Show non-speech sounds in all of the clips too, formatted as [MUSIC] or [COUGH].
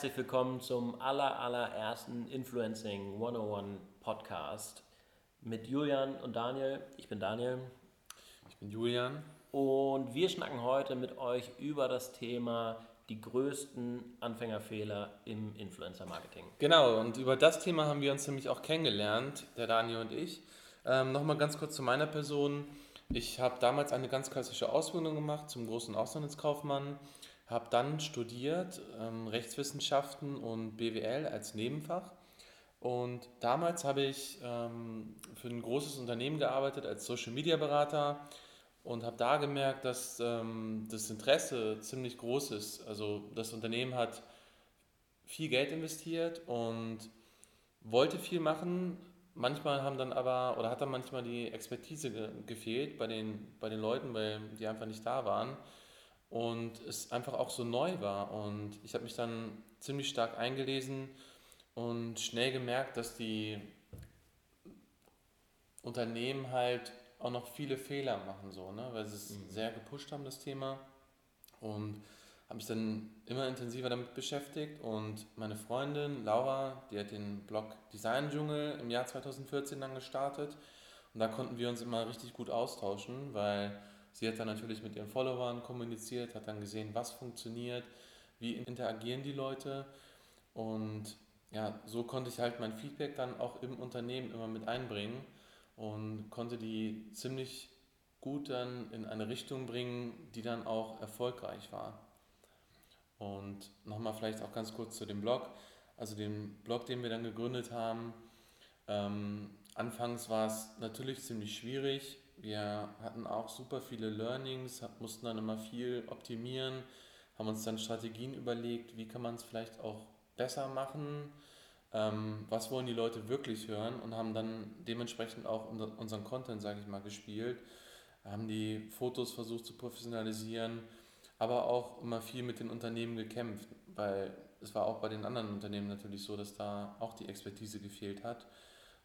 Herzlich willkommen zum aller, allerersten Influencing 101 Podcast mit Julian und Daniel. Ich bin Daniel. Ich bin Julian. Und wir schnacken heute mit euch über das Thema die größten Anfängerfehler im Influencer-Marketing. Genau, und über das Thema haben wir uns nämlich auch kennengelernt, der Daniel und ich. Ähm, Nochmal ganz kurz zu meiner Person. Ich habe damals eine ganz klassische Ausbildung gemacht zum großen Auslandskaufmann, habe dann studiert ähm, Rechtswissenschaften und BWL als Nebenfach. Und damals habe ich ähm, für ein großes Unternehmen gearbeitet als Social Media Berater und habe da gemerkt, dass ähm, das Interesse ziemlich groß ist. Also das Unternehmen hat viel Geld investiert und wollte viel machen. Manchmal haben dann aber, oder hat dann manchmal die Expertise ge gefehlt bei den, bei den Leuten, weil die einfach nicht da waren. Und es einfach auch so neu war. Und ich habe mich dann ziemlich stark eingelesen und schnell gemerkt, dass die Unternehmen halt auch noch viele Fehler machen, so, ne? weil sie es mhm. sehr gepusht haben, das Thema. Und habe mich dann immer intensiver damit beschäftigt. Und meine Freundin Laura, die hat den Blog Design Dschungel im Jahr 2014 dann gestartet. Und da konnten wir uns immer richtig gut austauschen, weil sie hat dann natürlich mit ihren Followern kommuniziert, hat dann gesehen, was funktioniert, wie interagieren die Leute. Und ja, so konnte ich halt mein Feedback dann auch im Unternehmen immer mit einbringen und konnte die ziemlich gut dann in eine Richtung bringen, die dann auch erfolgreich war. Und nochmal vielleicht auch ganz kurz zu dem Blog. Also dem Blog, den wir dann gegründet haben, ähm, anfangs war es natürlich ziemlich schwierig. Wir hatten auch super viele Learnings, mussten dann immer viel optimieren, haben uns dann Strategien überlegt, wie kann man es vielleicht auch besser machen ähm, was wollen die Leute wirklich hören und haben dann dementsprechend auch unseren Content, sage ich mal, gespielt, haben die Fotos versucht zu professionalisieren, aber auch immer viel mit den Unternehmen gekämpft, weil es war auch bei den anderen Unternehmen natürlich so, dass da auch die Expertise gefehlt hat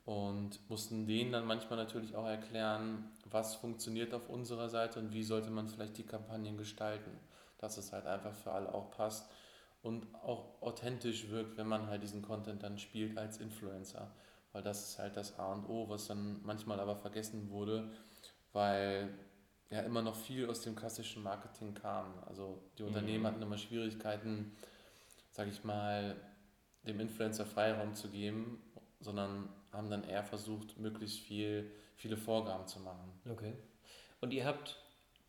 und mussten denen dann manchmal natürlich auch erklären, was funktioniert auf unserer Seite und wie sollte man vielleicht die Kampagnen gestalten, dass es halt einfach für alle auch passt und auch authentisch wirkt, wenn man halt diesen Content dann spielt als Influencer. Weil das ist halt das A und O, was dann manchmal aber vergessen wurde, weil ja immer noch viel aus dem klassischen Marketing kam. Also die mhm. Unternehmen mhm. hatten immer Schwierigkeiten, sage ich mal, dem Influencer Freiraum zu geben, sondern haben dann eher versucht, möglichst viel, viele Vorgaben zu machen. Okay. Und ihr habt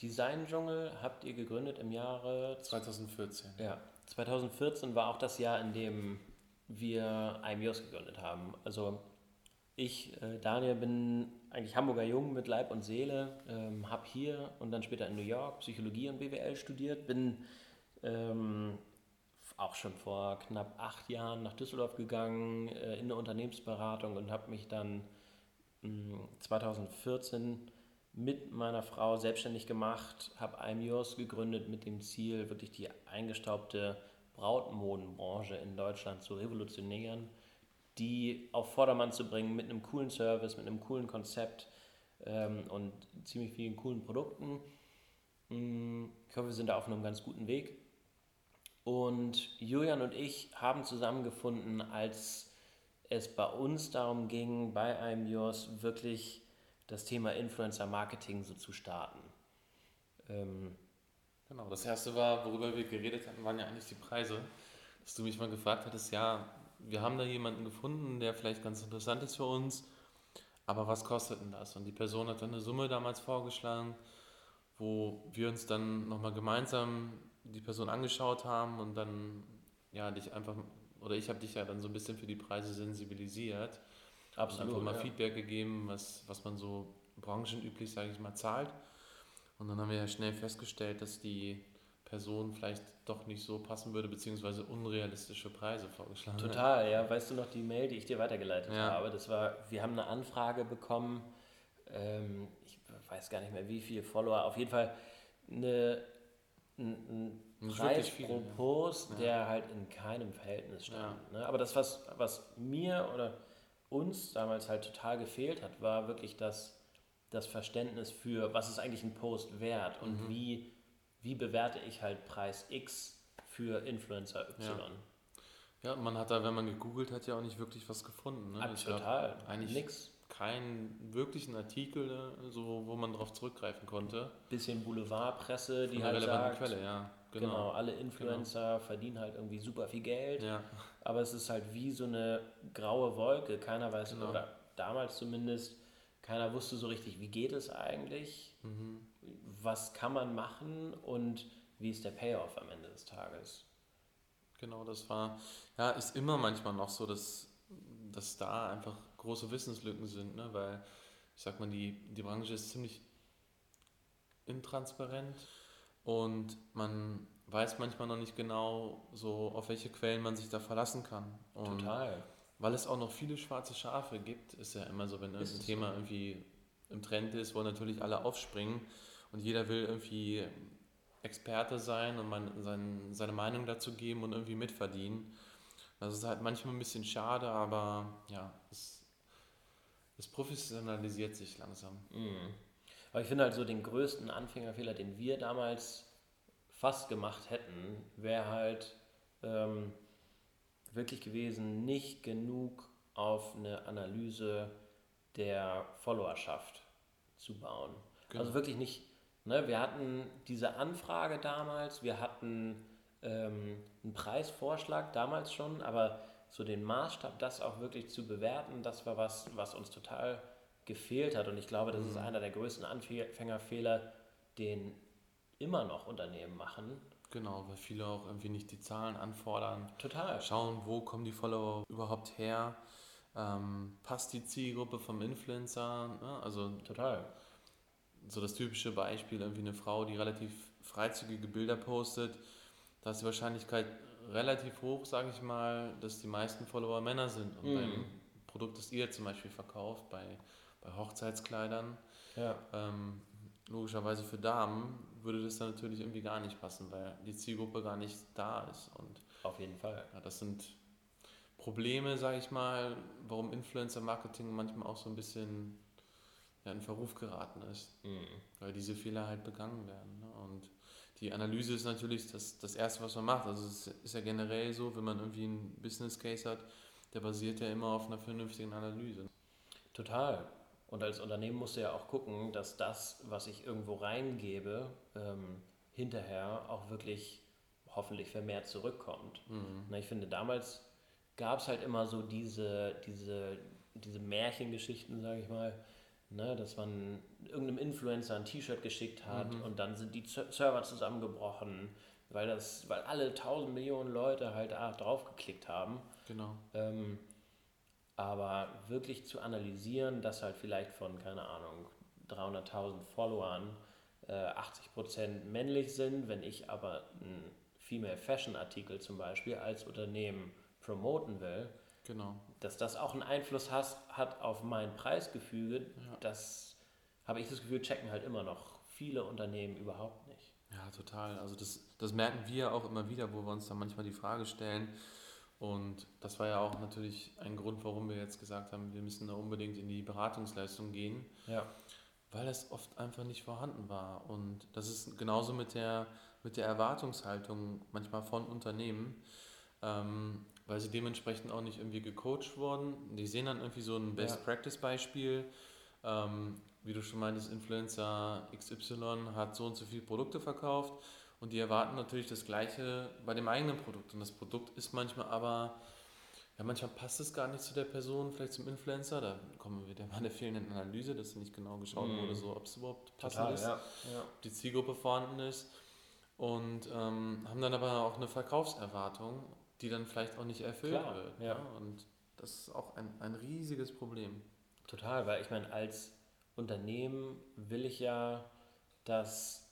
Design Dschungel habt ihr gegründet im Jahre 2014. Ja. 2014 war auch das Jahr, in dem wir IMEOS gegründet haben. Also ich, äh, Daniel, bin eigentlich Hamburger Jung mit Leib und Seele, ähm, habe hier und dann später in New York Psychologie und BWL studiert, bin ähm, auch schon vor knapp acht Jahren nach Düsseldorf gegangen äh, in eine Unternehmensberatung und habe mich dann mh, 2014 mit meiner Frau selbstständig gemacht, habe IMEOS gegründet mit dem Ziel, wirklich die eingestaubte Brautmodenbranche in Deutschland zu revolutionieren, die auf Vordermann zu bringen mit einem coolen Service, mit einem coolen Konzept ähm, und ziemlich vielen coolen Produkten. Mm, ich hoffe, wir sind da auf einem ganz guten Weg. Und Julian und ich haben zusammengefunden, als es bei uns darum ging, bei IMEOS wirklich das Thema Influencer Marketing so zu starten. Ähm, genau, das erste war, worüber wir geredet hatten, waren ja eigentlich die Preise. Dass du mich mal gefragt hattest, ja, wir haben da jemanden gefunden, der vielleicht ganz interessant ist für uns, aber was kostet denn das? Und die Person hat dann eine Summe damals vorgeschlagen, wo wir uns dann nochmal gemeinsam die Person angeschaut haben und dann, ja, dich einfach, oder ich habe dich ja dann so ein bisschen für die Preise sensibilisiert Absolut. Einfach mal ja. Feedback gegeben, was, was man so branchenüblich, sage ich mal, zahlt. Und dann haben wir ja schnell festgestellt, dass die Person vielleicht doch nicht so passen würde, beziehungsweise unrealistische Preise vorgeschlagen Total, hat. ja. Weißt du noch die Mail, die ich dir weitergeleitet ja. habe? Das war, wir haben eine Anfrage bekommen, ähm, ich weiß gar nicht mehr wie viele Follower, auf jeden Fall eine, ein, ein Preis viel, pro Post, ja. der halt in keinem Verhältnis stand. Ja. Ne? Aber das, was, was mir oder uns damals halt total gefehlt hat, war wirklich das, das Verständnis für, was ist eigentlich ein Post wert und mhm. wie, wie bewerte ich halt Preis X für Influencer Y. Ja. ja, man hat da, wenn man gegoogelt hat, ja auch nicht wirklich was gefunden. Ne? Total, eigentlich nichts keinen wirklichen Artikel, ne, so, wo man darauf zurückgreifen konnte. Bisschen Boulevardpresse, die halt sagt, Quelle, ja. Genau. genau alle Influencer genau. verdienen halt irgendwie super viel Geld, ja. aber es ist halt wie so eine graue Wolke. Keiner weiß, genau. oder damals zumindest, keiner wusste so richtig, wie geht es eigentlich, mhm. was kann man machen und wie ist der Payoff am Ende des Tages. Genau, das war, ja, ist immer manchmal noch so, dass, dass da einfach große Wissenslücken sind, ne? weil ich sag mal, die, die Branche ist ziemlich intransparent und man weiß manchmal noch nicht genau, so auf welche Quellen man sich da verlassen kann. Und Total. Weil es auch noch viele schwarze Schafe gibt, ist ja immer so, wenn irgendein Thema so. irgendwie im Trend ist, wollen natürlich alle aufspringen und jeder will irgendwie Experte sein und man, sein, seine Meinung dazu geben und irgendwie mitverdienen. Das ist halt manchmal ein bisschen schade, aber ja, es es professionalisiert sich langsam. Mhm. Aber ich finde halt so den größten Anfängerfehler, den wir damals fast gemacht hätten, wäre halt ähm, wirklich gewesen, nicht genug auf eine Analyse der Followerschaft zu bauen. Genau. Also wirklich nicht, ne, wir hatten diese Anfrage damals, wir hatten ähm, einen Preisvorschlag damals schon, aber so den Maßstab, das auch wirklich zu bewerten, das war was, was uns total gefehlt hat. Und ich glaube, das ist mhm. einer der größten Anfängerfehler, den immer noch Unternehmen machen. Genau, weil viele auch irgendwie nicht die Zahlen anfordern. Total. Schauen, wo kommen die Follower überhaupt her? Ähm, passt die Zielgruppe vom Influencer? Ne? Also total. So das typische Beispiel, irgendwie eine Frau, die relativ freizügige Bilder postet, da ist die Wahrscheinlichkeit relativ hoch, sage ich mal, dass die meisten Follower Männer sind. Und mhm. beim Produkt, das ihr zum Beispiel verkauft, bei, bei Hochzeitskleidern, ja. ähm, logischerweise für Damen, würde das dann natürlich irgendwie gar nicht passen, weil die Zielgruppe gar nicht da ist. Und Auf jeden Fall. Ja, das sind Probleme, sage ich mal, warum Influencer-Marketing manchmal auch so ein bisschen ja, in Verruf geraten ist, mhm. weil diese Fehler halt begangen werden. Ne? Und die Analyse ist natürlich das, das Erste, was man macht. Also es ist ja generell so, wenn man irgendwie einen Business Case hat, der basiert ja immer auf einer vernünftigen Analyse. Total. Und als Unternehmen musst du ja auch gucken, dass das, was ich irgendwo reingebe, ähm, hinterher auch wirklich hoffentlich vermehrt zurückkommt. Mhm. Na, ich finde, damals gab es halt immer so diese, diese, diese Märchengeschichten, sage ich mal, Ne, dass man irgendeinem Influencer ein T-Shirt geschickt hat mhm. und dann sind die Server zusammengebrochen, weil, das, weil alle tausend Millionen Leute halt drauf geklickt haben. Genau. Ähm, aber wirklich zu analysieren, dass halt vielleicht von, keine Ahnung, 300.000 Followern äh, 80% männlich sind, wenn ich aber einen Female Fashion Artikel zum Beispiel als Unternehmen promoten will, Genau. Dass das auch einen Einfluss has, hat auf mein Preisgefüge, ja. das habe ich das Gefühl, checken halt immer noch viele Unternehmen überhaupt nicht. Ja, total. Also das, das merken wir auch immer wieder, wo wir uns dann manchmal die Frage stellen. Und das war ja auch natürlich ein Grund, warum wir jetzt gesagt haben, wir müssen da unbedingt in die Beratungsleistung gehen. Ja. Weil das oft einfach nicht vorhanden war. Und das ist genauso mit der, mit der Erwartungshaltung manchmal von Unternehmen. Ähm, weil sie dementsprechend auch nicht irgendwie gecoacht wurden. Die sehen dann irgendwie so ein Best-Practice-Beispiel. Ähm, wie du schon meintest, Influencer XY hat so und so viele Produkte verkauft und die erwarten natürlich das Gleiche bei dem eigenen Produkt. Und das Produkt ist manchmal aber, ja, manchmal passt es gar nicht zu der Person, vielleicht zum Influencer. Da kommen wir wieder bei der fehlenden Analyse, dass nicht genau geschaut mm. wurde, so, ob es überhaupt passend Total, ist, ja. Ja. ob die Zielgruppe vorhanden ist. Und ähm, haben dann aber auch eine Verkaufserwartung die dann vielleicht auch nicht erfüllt Klar, wird. Ja. Ne? Und das ist auch ein, ein riesiges Problem. Total, weil ich meine, als Unternehmen will ich ja, dass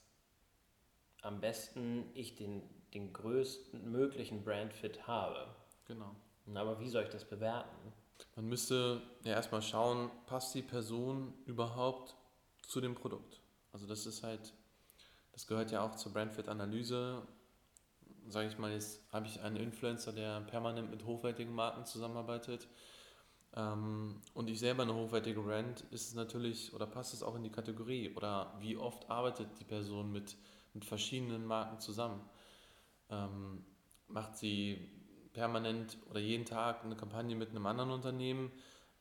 am besten ich den, den größten möglichen Brandfit habe. Genau. Aber wie soll ich das bewerten? Man müsste ja erstmal schauen, passt die Person überhaupt zu dem Produkt? Also das ist halt, das gehört ja auch zur Brandfit-Analyse sage ich mal, jetzt habe ich einen Influencer, der permanent mit hochwertigen Marken zusammenarbeitet ähm, und ich selber eine hochwertige Brand, ist es natürlich oder passt es auch in die Kategorie oder wie oft arbeitet die Person mit, mit verschiedenen Marken zusammen. Ähm, macht sie permanent oder jeden Tag eine Kampagne mit einem anderen Unternehmen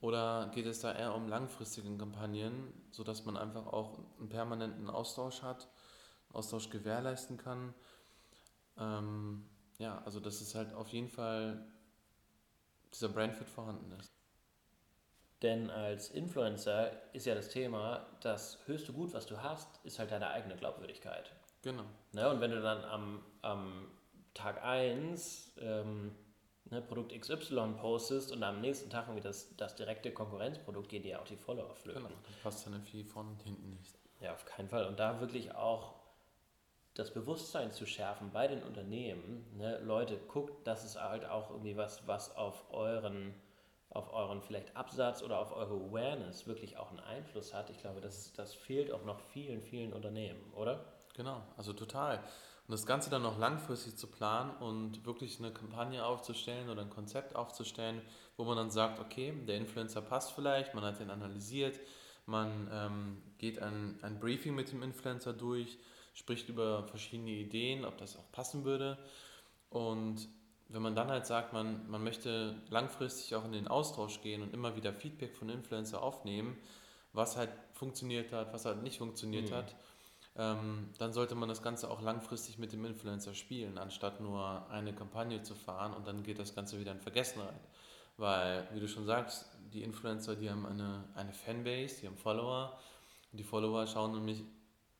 oder geht es da eher um langfristige Kampagnen, sodass man einfach auch einen permanenten Austausch hat, Austausch gewährleisten kann? Ähm, ja, also dass es halt auf jeden Fall dieser Brandfit vorhanden ist. Denn als Influencer ist ja das Thema, das höchste Gut, was du hast, ist halt deine eigene Glaubwürdigkeit. Genau. Ne? Und wenn du dann am, am Tag 1 ähm, ne, Produkt XY postest und am nächsten Tag irgendwie das, das direkte Konkurrenzprodukt, geht dir auch die Follower flöten. Genau, das passt dann viel von und hinten nicht. Ja, auf keinen Fall. Und da wirklich auch das Bewusstsein zu schärfen bei den Unternehmen, ne, Leute, guckt, das ist halt auch irgendwie was, was auf euren, auf euren vielleicht Absatz oder auf eure Awareness wirklich auch einen Einfluss hat. Ich glaube, das, das fehlt auch noch vielen, vielen Unternehmen, oder? Genau, also total. Und das Ganze dann noch langfristig zu planen und wirklich eine Kampagne aufzustellen oder ein Konzept aufzustellen, wo man dann sagt, okay, der Influencer passt vielleicht, man hat den analysiert, man ähm, geht ein, ein Briefing mit dem Influencer durch, spricht über verschiedene Ideen, ob das auch passen würde. Und wenn man dann halt sagt, man, man möchte langfristig auch in den Austausch gehen und immer wieder Feedback von Influencer aufnehmen, was halt funktioniert hat, was halt nicht funktioniert mhm. hat, ähm, dann sollte man das Ganze auch langfristig mit dem Influencer spielen, anstatt nur eine Kampagne zu fahren und dann geht das Ganze wieder in Vergessenheit. Weil, wie du schon sagst, die Influencer, die haben eine, eine Fanbase, die haben Follower und die Follower schauen nämlich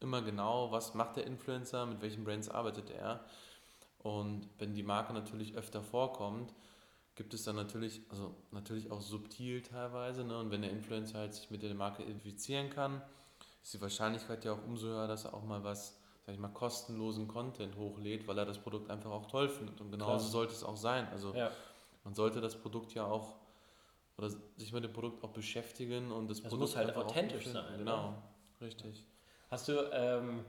immer genau, was macht der Influencer, mit welchen Brands arbeitet er. Und wenn die Marke natürlich öfter vorkommt, gibt es dann natürlich, also natürlich auch subtil teilweise, ne? und wenn der Influencer halt sich mit der Marke identifizieren kann, ist die Wahrscheinlichkeit ja auch umso höher, dass er auch mal was, sag ich mal, kostenlosen Content hochlädt, weil er das Produkt einfach auch toll findet. Und genauso Klar. sollte es auch sein. Also ja. man sollte das Produkt ja auch oder sich mit dem Produkt auch beschäftigen und das, das Produkt muss halt authentisch sein. Ne? Genau, ne? richtig. Hast du, ähm,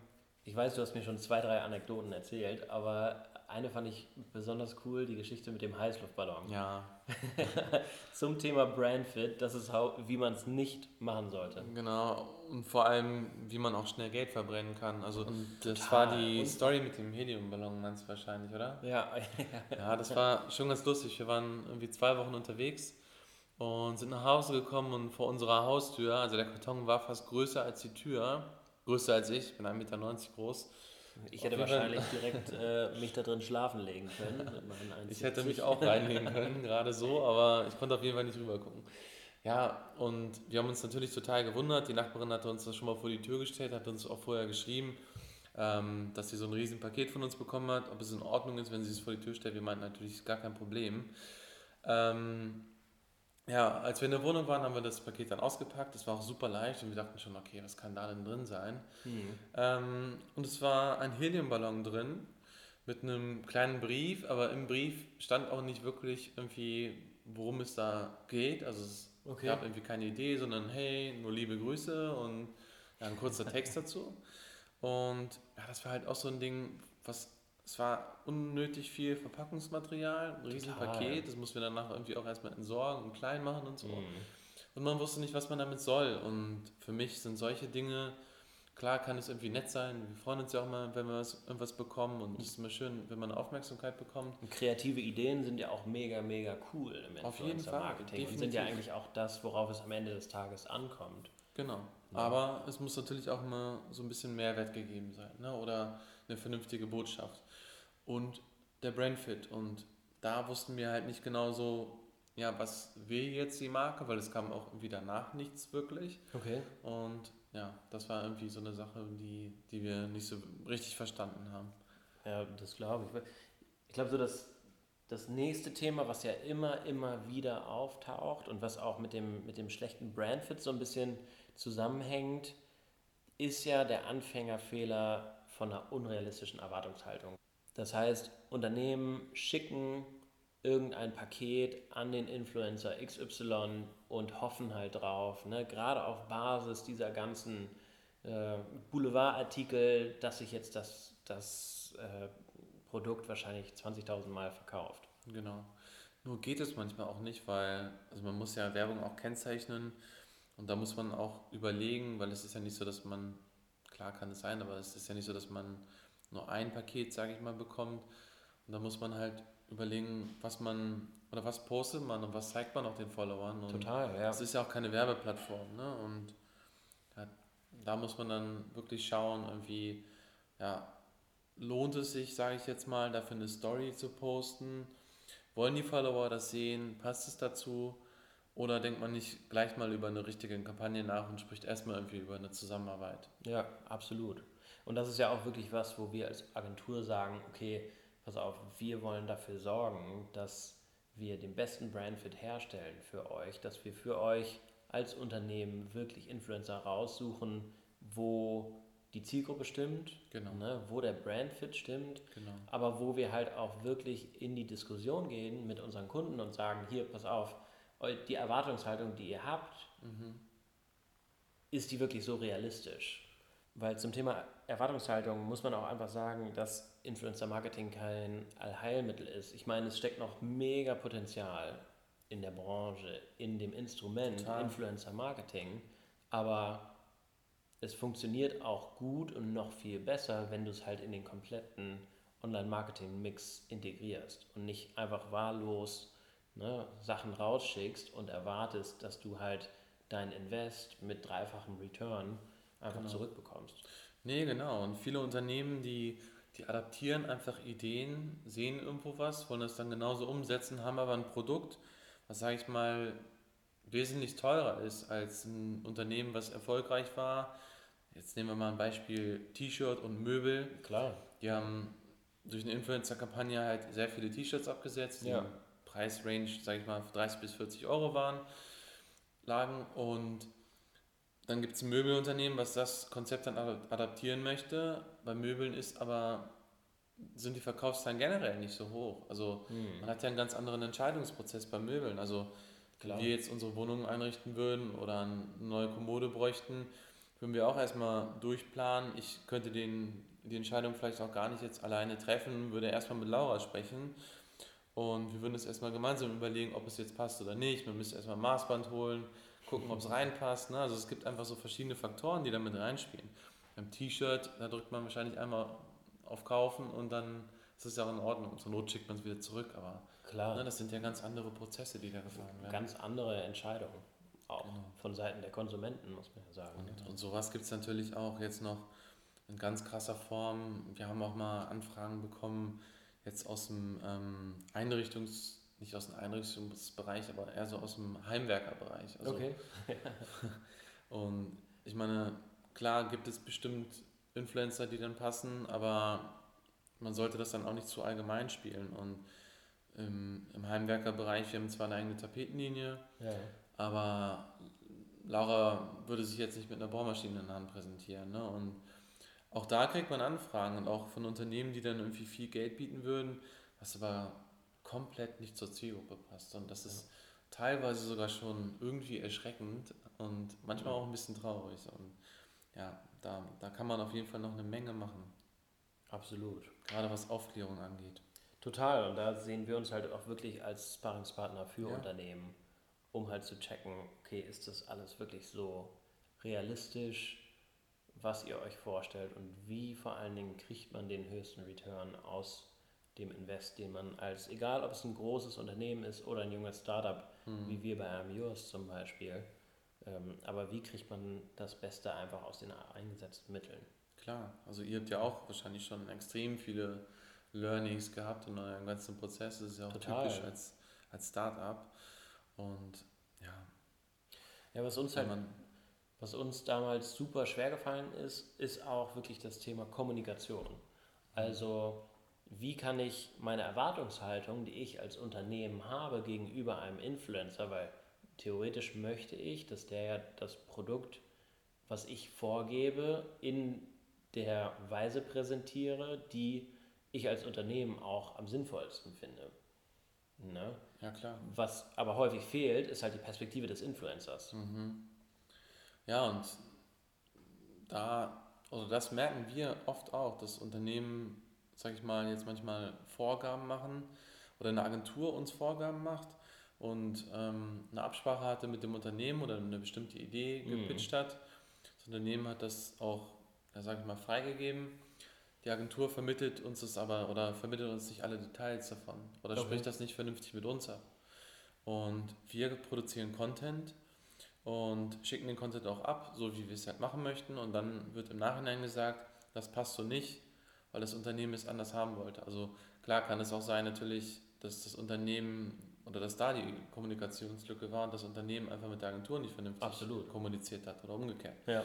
ich weiß, du hast mir schon zwei, drei Anekdoten erzählt, aber eine fand ich besonders cool, die Geschichte mit dem Heißluftballon. Ja. [LAUGHS] Zum Thema Brandfit, das ist, wie man es nicht machen sollte. Genau, und vor allem, wie man auch schnell Geld verbrennen kann. Also, das war die und Story mit dem Heliumballon, meinst du wahrscheinlich, oder? Ja. [LAUGHS] ja, das war schon ganz lustig. Wir waren irgendwie zwei Wochen unterwegs und sind nach Hause gekommen und vor unserer Haustür, also der Karton war fast größer als die Tür, größer als ich, bin 1,90 Meter groß ich hätte wahrscheinlich direkt äh, mich da drin schlafen legen können. [LAUGHS] ich hätte mich auch [LAUGHS] reinlegen können, gerade so, aber ich konnte auf jeden Fall nicht rüber gucken. Ja, und wir haben uns natürlich total gewundert. Die Nachbarin hatte uns das schon mal vor die Tür gestellt, hat uns auch vorher geschrieben, ähm, dass sie so ein riesen Paket von uns bekommen hat, ob es in Ordnung ist, wenn sie es vor die Tür stellt. Wir meinten natürlich, gar kein Problem. Ähm, ja, als wir in der Wohnung waren, haben wir das Paket dann ausgepackt. Das war auch super leicht und wir dachten schon, okay, was kann da denn drin sein? Mhm. Ähm, und es war ein Heliumballon drin mit einem kleinen Brief, aber im Brief stand auch nicht wirklich irgendwie, worum es da geht. Also es okay. gab irgendwie keine Idee, sondern hey, nur liebe Grüße und ja, ein kurzer Text dazu. Und ja, das war halt auch so ein Ding, was es war unnötig viel Verpackungsmaterial, ein Riesenpaket, das mussten wir danach irgendwie auch erstmal entsorgen und klein machen und so. Mhm. Und man wusste nicht, was man damit soll. Und für mich sind solche Dinge, klar kann es irgendwie nett sein, wir freuen uns ja auch mal, wenn wir was, irgendwas bekommen und es ist immer schön, wenn man Aufmerksamkeit bekommt. Und kreative Ideen sind ja auch mega, mega cool im Auf jeden Fall, Marketing definitiv. und sind ja eigentlich auch das, worauf es am Ende des Tages ankommt. Genau, ja. aber es muss natürlich auch immer so ein bisschen Mehrwert gegeben sein ne? oder eine vernünftige Botschaft und der Brandfit. Und da wussten wir halt nicht genau so, ja, was will jetzt die Marke, weil es kam auch irgendwie danach nichts wirklich. Okay. Und ja, das war irgendwie so eine Sache, die, die wir nicht so richtig verstanden haben. Ja, das glaube ich. Ich glaube so, dass das nächste Thema, was ja immer, immer wieder auftaucht und was auch mit dem, mit dem schlechten Brandfit so ein bisschen zusammenhängt, ist ja der Anfängerfehler von einer unrealistischen Erwartungshaltung. Das heißt, Unternehmen schicken irgendein Paket an den Influencer XY und hoffen halt drauf, ne? gerade auf Basis dieser ganzen äh, Boulevardartikel, dass sich jetzt das, das äh, Produkt wahrscheinlich 20.000 Mal verkauft. Genau. Nur geht es manchmal auch nicht, weil also man muss ja Werbung auch kennzeichnen und da muss man auch überlegen, weil es ist ja nicht so, dass man, klar kann es sein, aber es ist ja nicht so, dass man nur ein Paket, sage ich mal, bekommt. Und da muss man halt überlegen, was man oder was postet man und was zeigt man auch den Followern. Und Total, ja. Es ist ja auch keine Werbeplattform, ne? Und ja, da muss man dann wirklich schauen, irgendwie, ja, lohnt es sich, sage ich jetzt mal, dafür eine Story zu posten? Wollen die Follower das sehen? Passt es dazu? Oder denkt man nicht gleich mal über eine richtige Kampagne nach und spricht erstmal irgendwie über eine Zusammenarbeit? Ja, absolut. Und das ist ja auch wirklich was, wo wir als Agentur sagen, okay, pass auf, wir wollen dafür sorgen, dass wir den besten Brandfit herstellen für euch, dass wir für euch als Unternehmen wirklich Influencer raussuchen, wo die Zielgruppe stimmt, genau. ne, wo der Brandfit stimmt, genau. aber wo wir halt auch wirklich in die Diskussion gehen mit unseren Kunden und sagen, hier, pass auf, die Erwartungshaltung, die ihr habt, mhm. ist die wirklich so realistisch? Weil zum Thema Erwartungshaltung muss man auch einfach sagen, dass Influencer Marketing kein Allheilmittel ist. Ich meine, es steckt noch mega Potenzial in der Branche, in dem Instrument Total. Influencer Marketing, aber es funktioniert auch gut und noch viel besser, wenn du es halt in den kompletten Online-Marketing-Mix integrierst und nicht einfach wahllos ne, Sachen rausschickst und erwartest, dass du halt dein Invest mit dreifachem Return einfach genau. zurückbekommst. Nee, genau. Und viele Unternehmen, die, die adaptieren einfach Ideen, sehen irgendwo was, wollen das dann genauso umsetzen, haben aber ein Produkt, was, sage ich mal, wesentlich teurer ist als ein Unternehmen, was erfolgreich war. Jetzt nehmen wir mal ein Beispiel T-Shirt und Möbel. Klar. Die haben durch eine Influencer-Kampagne halt sehr viele T-Shirts abgesetzt, die ja. Preisrange, sage ich mal, 30 bis 40 Euro waren, lagen und dann gibt es ein Möbelunternehmen, was das Konzept dann adaptieren möchte. Bei Möbeln ist aber sind die Verkaufszahlen generell nicht so hoch. Also hm. man hat ja einen ganz anderen Entscheidungsprozess bei Möbeln. Also Klar. wenn wir jetzt unsere Wohnungen einrichten würden oder eine neue Kommode bräuchten, würden wir auch erstmal durchplanen. Ich könnte den, die Entscheidung vielleicht auch gar nicht jetzt alleine treffen, würde erstmal mit Laura sprechen und wir würden es erstmal gemeinsam überlegen, ob es jetzt passt oder nicht. Man müsste erstmal ein Maßband holen, gucken, ob es reinpasst. Ne? Also es gibt einfach so verschiedene Faktoren, die damit reinspielen. Beim T-Shirt, da drückt man wahrscheinlich einmal auf Kaufen und dann ist es ja auch in Ordnung. Zur Not schickt man es wieder zurück, aber Klar. Ne, das sind ja ganz andere Prozesse, die da gefahren werden. Ganz andere Entscheidungen, auch genau. von Seiten der Konsumenten, muss man ja sagen. Und, und sowas gibt es natürlich auch jetzt noch in ganz krasser Form. Wir haben auch mal Anfragen bekommen, jetzt aus dem ähm, Einrichtungs- nicht aus dem Einrichtungsbereich, aber eher so aus dem Heimwerkerbereich. Also, okay. [LAUGHS] und ich meine, klar gibt es bestimmt Influencer, die dann passen, aber man sollte das dann auch nicht zu allgemein spielen. Und im, im Heimwerkerbereich, wir haben zwar eine eigene Tapetenlinie, ja. aber Laura würde sich jetzt nicht mit einer Bohrmaschine in der Hand präsentieren. Ne? Und auch da kriegt man Anfragen und auch von Unternehmen, die dann irgendwie viel Geld bieten würden, was aber komplett nicht zur Zielgruppe passt. Und das ist teilweise sogar schon irgendwie erschreckend und manchmal auch ein bisschen traurig. Und ja, da, da kann man auf jeden Fall noch eine Menge machen. Absolut. Gerade was Aufklärung angeht. Total. Und da sehen wir uns halt auch wirklich als Sparringspartner für ja. Unternehmen, um halt zu checken, okay, ist das alles wirklich so realistisch, was ihr euch vorstellt und wie vor allen Dingen kriegt man den höchsten Return aus dem Invest, den man als, egal ob es ein großes Unternehmen ist oder ein junges Startup, mhm. wie wir bei Amios zum Beispiel, ähm, aber wie kriegt man das Beste einfach aus den eingesetzten Mitteln? Klar, also ihr habt ja auch wahrscheinlich schon extrem viele Learnings gehabt in eurem ganzen Prozess. Das ist ja auch Total. typisch als, als Startup. Und ja. Ja, was uns halt, was uns damals super schwer gefallen ist, ist auch wirklich das Thema Kommunikation. Also wie kann ich meine Erwartungshaltung, die ich als Unternehmen habe gegenüber einem Influencer, weil theoretisch möchte ich, dass der ja das Produkt, was ich vorgebe, in der Weise präsentiere, die ich als Unternehmen auch am sinnvollsten finde. Ne? Ja, klar. Was aber häufig fehlt, ist halt die Perspektive des Influencers. Mhm. Ja, und da, also das merken wir oft auch, dass Unternehmen sag ich mal, jetzt manchmal Vorgaben machen oder eine Agentur uns Vorgaben macht und ähm, eine Absprache hatte mit dem Unternehmen oder eine bestimmte Idee mhm. gepitcht hat. Das Unternehmen hat das auch, ja, sag ich mal, freigegeben. die Agentur vermittelt uns das aber oder vermittelt uns nicht alle Details davon oder okay. spricht das nicht vernünftig mit uns ab. Und wir produzieren Content und schicken den Content auch ab, so wie wir es halt machen möchten. Und dann wird im Nachhinein gesagt, das passt so nicht, weil das Unternehmen es anders haben wollte. Also klar kann es auch sein natürlich, dass das Unternehmen oder dass da die Kommunikationslücke war und das Unternehmen einfach mit der Agentur nicht vernünftig Absolut. kommuniziert hat oder umgekehrt. Ja.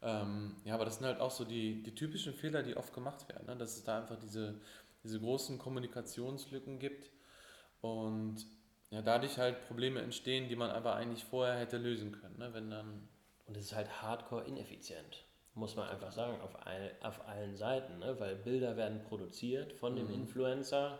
Ähm, ja, aber das sind halt auch so die, die typischen Fehler, die oft gemacht werden, ne? dass es da einfach diese, diese großen Kommunikationslücken gibt und ja, dadurch halt Probleme entstehen, die man aber eigentlich vorher hätte lösen können. Ne? Wenn dann und es ist halt hardcore ineffizient, muss man einfach sagen, auf, all, auf allen Seiten, ne? weil Bilder werden produziert von dem mhm. Influencer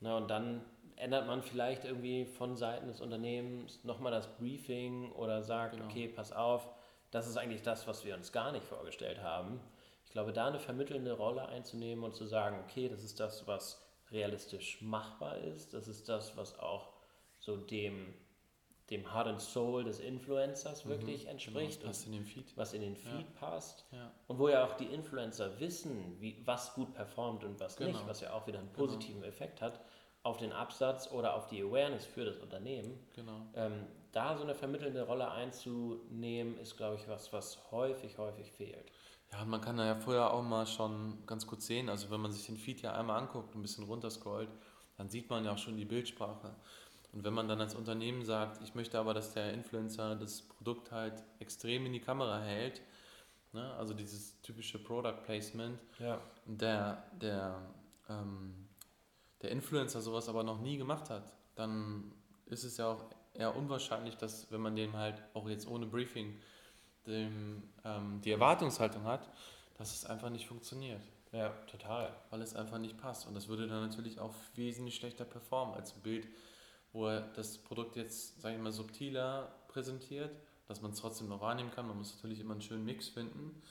na, und dann ändert man vielleicht irgendwie von Seiten des Unternehmens nochmal das Briefing oder sagt, genau. okay, pass auf, das ist eigentlich das, was wir uns gar nicht vorgestellt haben. Ich glaube, da eine vermittelnde Rolle einzunehmen und zu sagen, okay, das ist das, was realistisch machbar ist, das ist das, was auch so dem, dem Heart and Soul des Influencers mhm, wirklich genau, entspricht. Genau, passt in den Feed. Was in den Feed ja. passt. Ja. Und wo ja auch die Influencer wissen, wie, was gut performt und was genau. nicht, was ja auch wieder einen genau. positiven genau. Effekt hat auf den Absatz oder auf die Awareness für das Unternehmen. Genau. Ähm, da so eine vermittelnde Rolle einzunehmen, ist, glaube ich, was, was häufig, häufig fehlt. Ja, und man kann da ja vorher auch mal schon ganz kurz sehen, also wenn man sich den Feed ja einmal anguckt, ein bisschen runterscrollt, dann sieht man ja auch schon die Bildsprache. Und wenn man dann als Unternehmen sagt, ich möchte aber, dass der Influencer das Produkt halt extrem in die Kamera hält, ne? also dieses typische Product Placement, ja. der, der, ähm, der Influencer sowas aber noch nie gemacht hat, dann ist es ja auch eher unwahrscheinlich, dass wenn man dem halt auch jetzt ohne Briefing dem, ähm, die Erwartungshaltung hat, dass es einfach nicht funktioniert. Ja, total. Weil es einfach nicht passt. Und das würde dann natürlich auch wesentlich schlechter performen als ein Bild, wo er das Produkt jetzt, sage ich mal, subtiler präsentiert, dass man es trotzdem noch wahrnehmen kann. Man muss natürlich immer einen schönen Mix finden.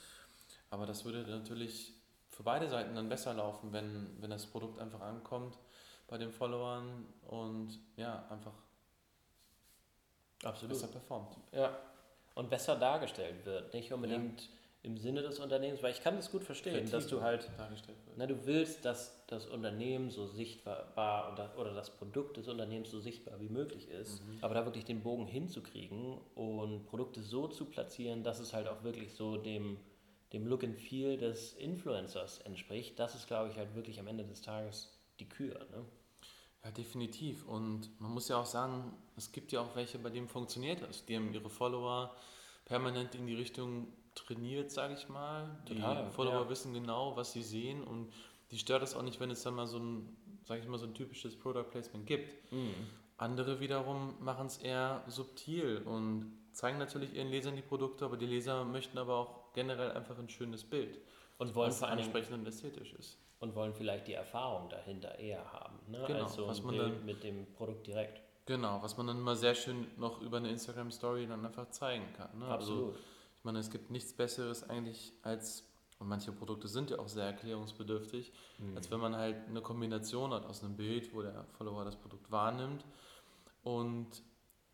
Aber das würde natürlich für beide Seiten dann besser laufen, wenn, wenn das Produkt einfach ankommt bei den Followern und ja, einfach Absolut. besser performt. Ja. Und besser dargestellt wird. Nicht unbedingt ja im Sinne des Unternehmens, weil ich kann das gut verstehen, dass du halt, na, du willst, dass das Unternehmen so sichtbar oder, oder das Produkt des Unternehmens so sichtbar wie möglich ist, mhm. aber da wirklich den Bogen hinzukriegen und Produkte so zu platzieren, dass es halt auch wirklich so dem, dem Look and Feel des Influencers entspricht, das ist, glaube ich, halt wirklich am Ende des Tages die Kür. Ne? Ja, definitiv. Und man muss ja auch sagen, es gibt ja auch welche, bei denen funktioniert das. Die haben ihre Follower permanent in die Richtung trainiert, sage ich mal. Die Total, Follower ja. wissen genau, was sie sehen und die stört es auch nicht, wenn es dann mal so ein, sage ich mal, so ein typisches Product Placement gibt. Mhm. Andere wiederum machen es eher subtil und zeigen natürlich ihren Lesern die Produkte, aber die Leser möchten aber auch generell einfach ein schönes Bild. Und wollen vor allem ansprechend und ästhetisch ist. Und wollen vielleicht die Erfahrung dahinter eher haben, ne? genau, als so ein Bild dann, mit dem Produkt direkt. Genau, was man dann immer sehr schön noch über eine Instagram-Story dann einfach zeigen kann. Ne? Also Absolut. Also, meine, es gibt nichts Besseres eigentlich als, und manche Produkte sind ja auch sehr erklärungsbedürftig, mhm. als wenn man halt eine Kombination hat aus einem Bild, wo der Follower das Produkt wahrnimmt und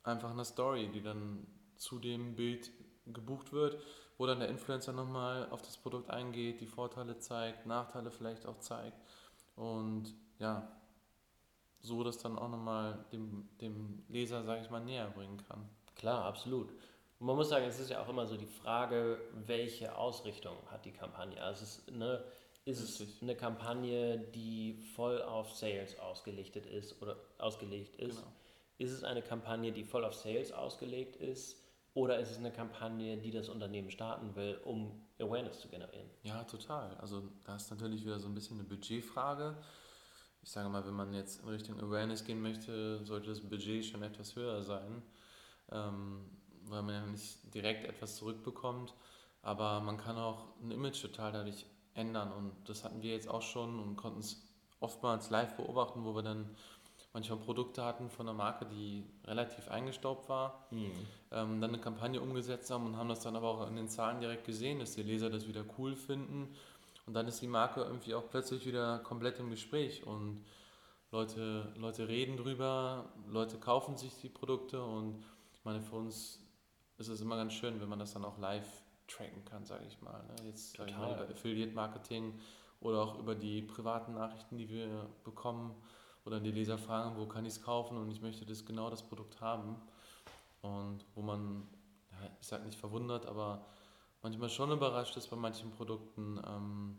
einfach eine Story, die dann zu dem Bild gebucht wird, wo dann der Influencer nochmal auf das Produkt eingeht, die Vorteile zeigt, Nachteile vielleicht auch zeigt und ja, so das dann auch nochmal dem, dem Leser, sage ich mal, näher bringen kann. Klar, absolut. Und man muss sagen, es ist ja auch immer so die Frage, welche Ausrichtung hat die Kampagne. Also es ist, ne, ist es eine Kampagne, die voll auf Sales ausgerichtet ist oder ausgelegt ist? Genau. Ist es eine Kampagne, die voll auf Sales ausgelegt ist? Oder ist es eine Kampagne, die das Unternehmen starten will, um Awareness zu generieren? Ja, total. Also da ist natürlich wieder so ein bisschen eine Budgetfrage. Ich sage mal, wenn man jetzt in Richtung Awareness gehen möchte, sollte das Budget schon etwas höher sein. Ähm, weil man ja nicht direkt etwas zurückbekommt, aber man kann auch ein Image total dadurch ändern. Und das hatten wir jetzt auch schon und konnten es oftmals live beobachten, wo wir dann manchmal Produkte hatten von einer Marke, die relativ eingestaubt war, mhm. ähm, dann eine Kampagne umgesetzt haben und haben das dann aber auch in den Zahlen direkt gesehen, dass die Leser das wieder cool finden. Und dann ist die Marke irgendwie auch plötzlich wieder komplett im Gespräch. Und Leute, Leute reden drüber, Leute kaufen sich die Produkte. Und ich meine, für uns ist es immer ganz schön, wenn man das dann auch live tracken kann, sage ich mal. Ne? Jetzt ich mal, bei Affiliate Marketing oder auch über die privaten Nachrichten, die wir bekommen oder die Leser fragen, wo kann ich es kaufen und ich möchte das genau das Produkt haben. Und wo man, ja, ich sage nicht verwundert, aber manchmal schon überrascht ist bei manchen Produkten, ähm,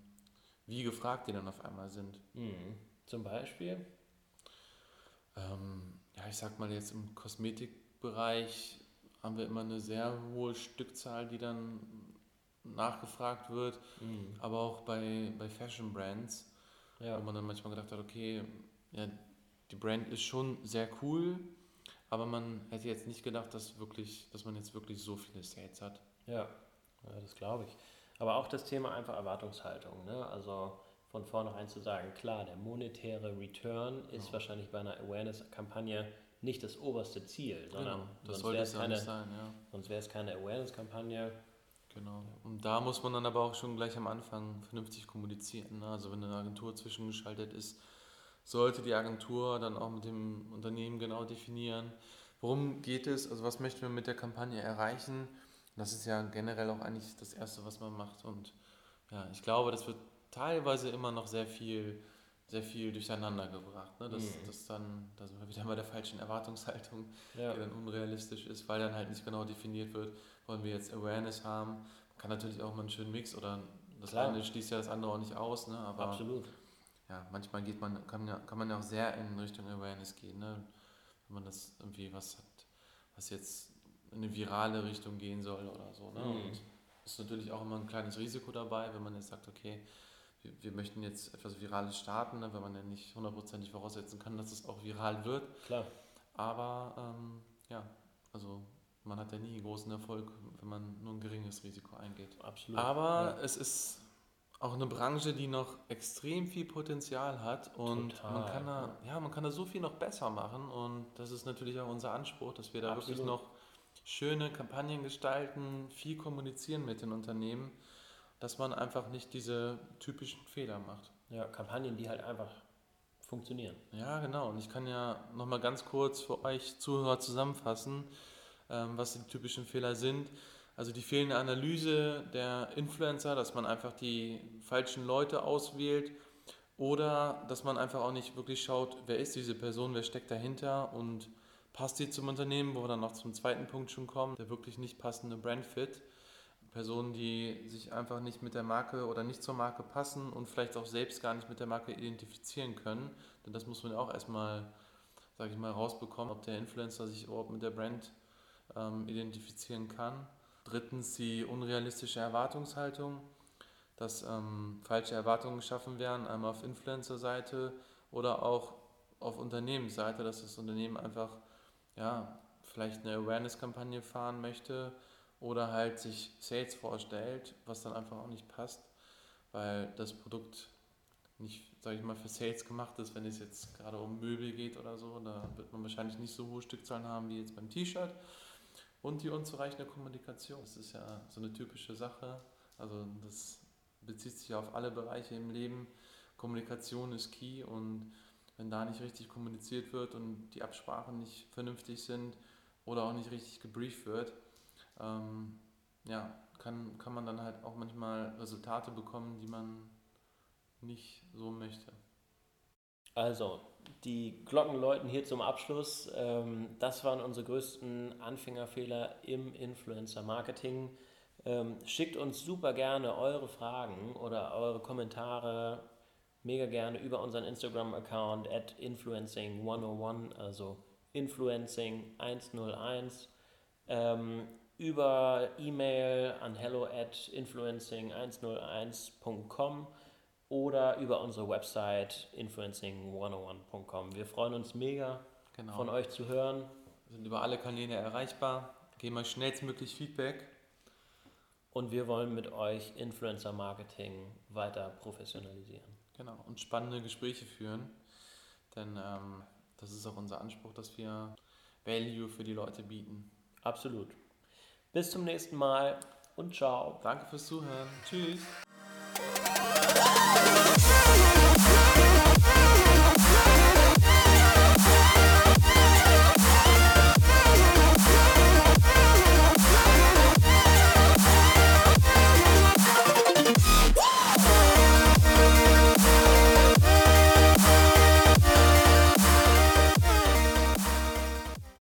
wie gefragt die dann auf einmal sind. Mhm. Zum Beispiel? Ähm, ja, ich sag mal jetzt im Kosmetikbereich haben wir immer eine sehr hohe Stückzahl, die dann nachgefragt wird, mhm. aber auch bei, bei Fashion Brands, ja. wo man dann manchmal gedacht hat, okay, ja, die Brand ist schon sehr cool, aber man hätte jetzt nicht gedacht, dass, wirklich, dass man jetzt wirklich so viele Sales hat. Ja, ja das glaube ich. Aber auch das Thema einfach Erwartungshaltung. Ne? Also von vornherein zu sagen, klar, der monetäre Return ist ja. wahrscheinlich bei einer Awareness-Kampagne nicht das oberste Ziel, sondern genau, das sonst wäre es keine, sein, ja. sonst wäre es keine Awareness-Kampagne. Genau. Und da muss man dann aber auch schon gleich am Anfang vernünftig kommunizieren. Ne? Also wenn eine Agentur zwischengeschaltet ist, sollte die Agentur dann auch mit dem Unternehmen genau definieren, worum geht es, also was möchten wir mit der Kampagne erreichen. Das ist ja generell auch eigentlich das Erste, was man macht. Und ja, ich glaube, das wird teilweise immer noch sehr viel, sehr viel durcheinander gebracht. Ne? Das, mhm. das dann, da sind wir wieder bei der falschen Erwartungshaltung, ja. die dann unrealistisch ist, weil dann halt nicht genau definiert wird, wollen wir jetzt Awareness haben. Man kann natürlich auch mal einen schönen Mix oder das Klar. eine schließt ja das andere auch nicht aus, ne? aber Absolut. Ja, manchmal geht man, kann, ja, kann man ja auch sehr in Richtung Awareness gehen, ne? wenn man das irgendwie was hat, was jetzt in eine virale Richtung gehen soll oder so. Ne? Mhm. Und ist natürlich auch immer ein kleines Risiko dabei, wenn man jetzt sagt, okay, wir, wir möchten jetzt etwas Virales starten, ne? wenn man ja nicht hundertprozentig voraussetzen kann, dass es auch viral wird. Klar. Aber ähm, ja, also man hat ja nie großen Erfolg, wenn man nur ein geringes Risiko eingeht. Absolut. Aber ja. es ist auch eine Branche, die noch extrem viel Potenzial hat und Total, man kann da, ja. man kann da so viel noch besser machen und das ist natürlich auch unser Anspruch, dass wir da Absolut. wirklich noch schöne Kampagnen gestalten, viel kommunizieren mit den Unternehmen, dass man einfach nicht diese typischen Fehler macht. Ja, Kampagnen, die halt einfach funktionieren. Ja, genau. Und ich kann ja nochmal ganz kurz für euch Zuhörer zusammenfassen, ähm, was die typischen Fehler sind. Also die fehlende Analyse der Influencer, dass man einfach die falschen Leute auswählt oder dass man einfach auch nicht wirklich schaut, wer ist diese Person, wer steckt dahinter und passt die zum Unternehmen, wo wir dann noch zum zweiten Punkt schon kommen, der wirklich nicht passende Brandfit. Personen, die sich einfach nicht mit der Marke oder nicht zur Marke passen und vielleicht auch selbst gar nicht mit der Marke identifizieren können. Denn das muss man ja auch erstmal, sage ich mal, rausbekommen, ob der Influencer sich überhaupt mit der Brand ähm, identifizieren kann. Drittens die unrealistische Erwartungshaltung, dass ähm, falsche Erwartungen geschaffen werden, einmal auf Influencer-Seite oder auch auf Unternehmensseite, dass das Unternehmen einfach ja, vielleicht eine Awareness-Kampagne fahren möchte oder halt sich Sales vorstellt, was dann einfach auch nicht passt, weil das Produkt nicht, sage ich mal, für Sales gemacht ist, wenn es jetzt gerade um Möbel geht oder so, da wird man wahrscheinlich nicht so hohe Stückzahlen haben wie jetzt beim T-Shirt. Und die unzureichende Kommunikation. Das ist ja so eine typische Sache. Also das bezieht sich auf alle Bereiche im Leben. Kommunikation ist key und wenn da nicht richtig kommuniziert wird und die Absprachen nicht vernünftig sind oder auch nicht richtig gebrieft wird, ähm, ja, kann, kann man dann halt auch manchmal Resultate bekommen, die man nicht so möchte. Also, die Glocken läuten hier zum Abschluss. Ähm, das waren unsere größten Anfängerfehler im Influencer-Marketing. Ähm, schickt uns super gerne eure Fragen oder eure Kommentare mega gerne über unseren Instagram-Account at influencing101, also influencing101, ähm, über E-Mail an hello at influencing101.com oder über unsere Website influencing101.com. Wir freuen uns mega, genau. von euch zu hören. Wir sind über alle Kanäle erreichbar. Geben euch schnellstmöglich Feedback. Und wir wollen mit euch Influencer Marketing weiter professionalisieren. Genau, und spannende Gespräche führen. Denn ähm, das ist auch unser Anspruch, dass wir Value für die Leute bieten. Absolut. Bis zum nächsten Mal und ciao. Danke fürs Zuhören. Tschüss.